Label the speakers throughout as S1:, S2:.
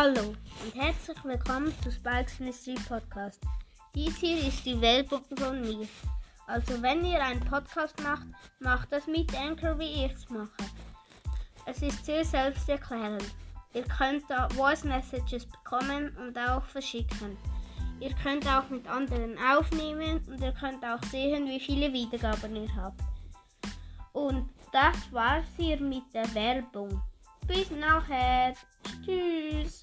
S1: Hallo und herzlich willkommen zu Spikes Mystery Podcast. Dies hier ist die Werbung von mir. Also wenn ihr einen Podcast macht, macht das mit Anchor, wie ich es mache. Es ist sehr selbsterklärend. Ihr könnt da Voice Messages bekommen und auch verschicken. Ihr könnt auch mit anderen aufnehmen und ihr könnt auch sehen, wie viele Wiedergaben ihr habt. Und das war's hier mit der Werbung. Bis nachher. Tschüss.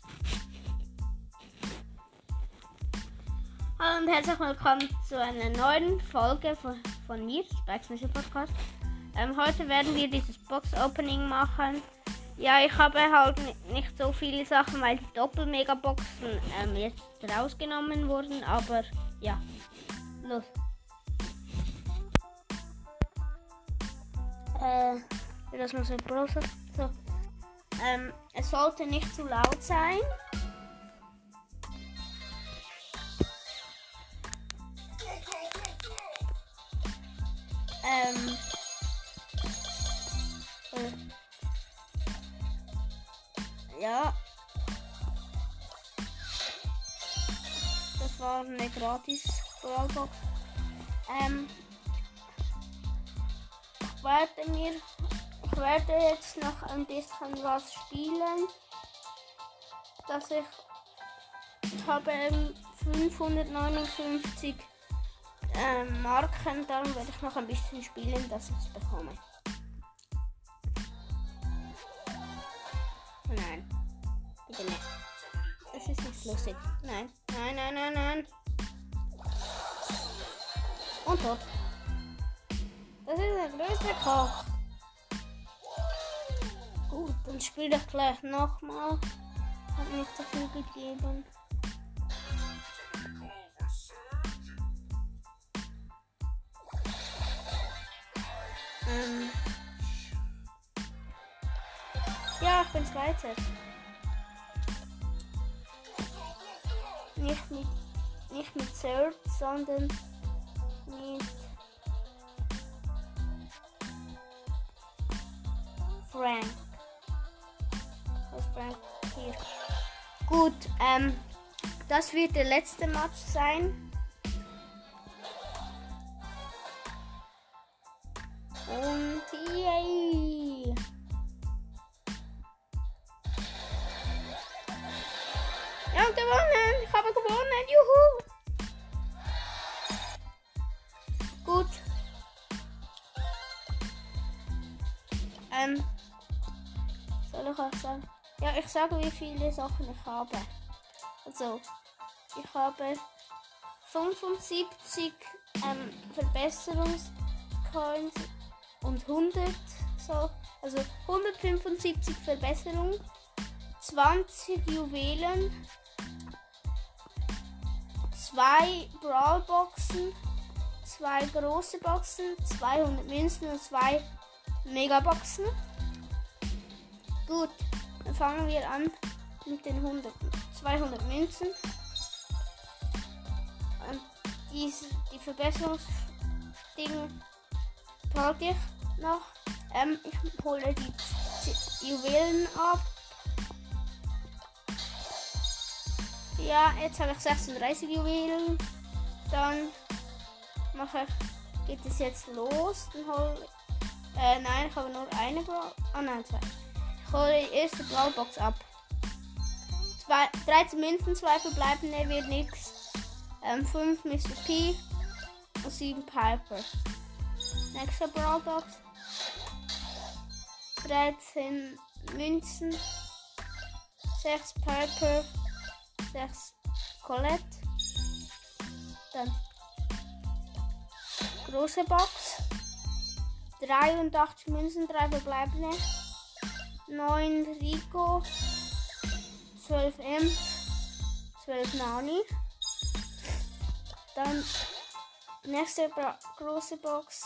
S1: Hallo und herzlich willkommen zu einer neuen Folge von, von mir, Spikes Mission Podcast. Ähm, heute werden wir dieses Box-Opening machen. Ja, ich habe halt nicht so viele Sachen, weil die Doppel-Megaboxen ähm, jetzt rausgenommen wurden, aber ja, los. Äh, das muss ein Browser. So. Ähm, es sollte nicht zu laut sein. Ähm, äh, ja. Das war eine gratis Brawlbox. Ähm, ich werde mir, ich werde jetzt noch ein bisschen was spielen, dass ich, ich habe 559 äh, Marken, darum werde ich noch ein bisschen spielen, dass ich es bekomme. Nein, bitte nicht. Es ist nicht lustig. Nein, nein, nein, nein, nein. Und tot. Das ist der größte Koch. Gut, dann spiele ich gleich nochmal. Hat so viel gegeben. Ähm ja, ich bin Zweiter. Nicht mit, nicht mit Third, sondern mit Gut, ähm, das wird der letzte Match sein. Und yay! Ja, gewonnen! Ich habe gewonnen! Juhu! Gut. Ähm. Soll ich auch sagen? Ja, ich sage, wie viele Sachen ich habe. Also, ich habe 75 ähm, Verbesserungscoins und 100 so, also 175 Verbesserungen, 20 Juwelen, 2 Brawlboxen, 2 große Boxen, 200 Münzen und 2 Megaboxen. Gut, dann fangen wir an mit den 100, 200 Münzen. Und diese, die Verbesserungsdinge packe ich noch. Ähm, ich hole die Juwelen ab. Ja, jetzt habe ich 36 Juwelen. Dann mache ich, geht es jetzt los. Dann hole äh, nein, ich habe nur eine. Ah nein, zwei. Hole die erste Brawlbox ab. Zwei, 13 Münzen, 2 verbleibende wird nichts. Ähm, 5 Mr. P und 7 Piper. Nächste Brawlbox. 13 Münzen. 6 Piper. 6 Colette. Dann große Box. 83 Münzen, 3 verbleibende. 9 Rico. 12 M. 12 Nani. Dann nächste große Box.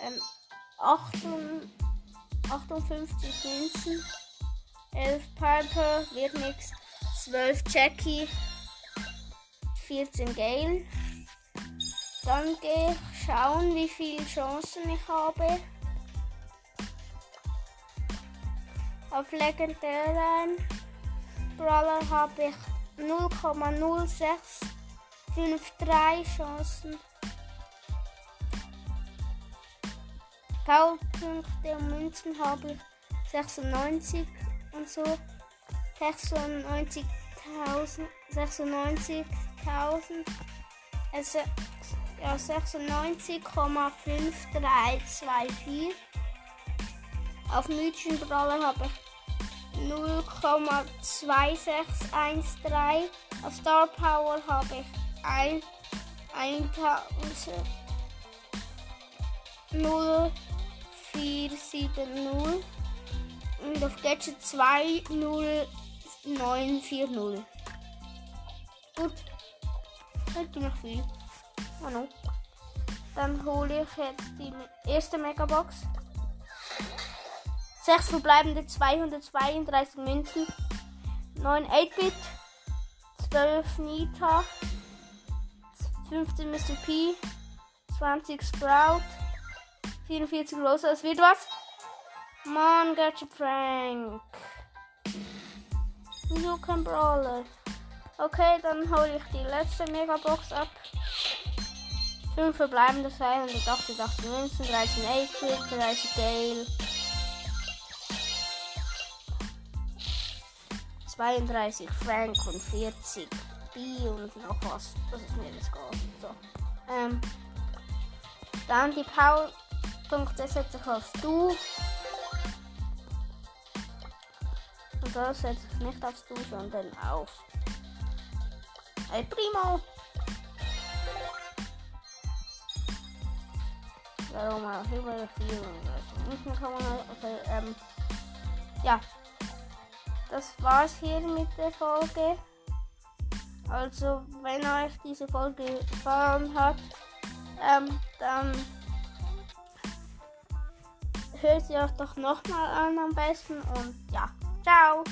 S1: Ähm, 58 Münzen. 11 Piper, wird nix. 12 Jackie. 14 Gale. Dann gehe ich schauen, wie viele Chancen ich habe. Auf legendären Brawler habe ich 0,0653 Chancen. Powerpunkte und Münzen habe ich 96 und so. 96.000. 96.000. Also ja, 96,5324. Auf mythischen Brawler habe ich 0,2613. Auf Star Power habe ich 1, 1000. 0470 und auf Gadget 20940. Gut, hätte noch viel. Oh no. Dann hole ich jetzt die erste Megabox. 6 verbleibende 232 Münzen. 9 8-Bit. 12 Nita. 15 Mr. P. 20 Sprout. 44 Rosa. Es wird was. Mann, Gadget Frank. Wieso kein Brawler? Okay, dann hole ich die letzte Megabox ab. 5 verbleibende 288 Münzen, 13 8 30 Gale. 32 Frank und 40 B und noch was. Das ist mir das gar so. Ähm, dann die Powerpunkte setze ich auf Du. Und das setze ich nicht auf Du, sondern auf El Primo. Warum auch über 400. kann man, okay, ähm, ja das war's hier mit der Folge. Also, wenn euch diese Folge gefallen hat, ähm, dann hört sie euch doch nochmal an am besten und ja, ciao!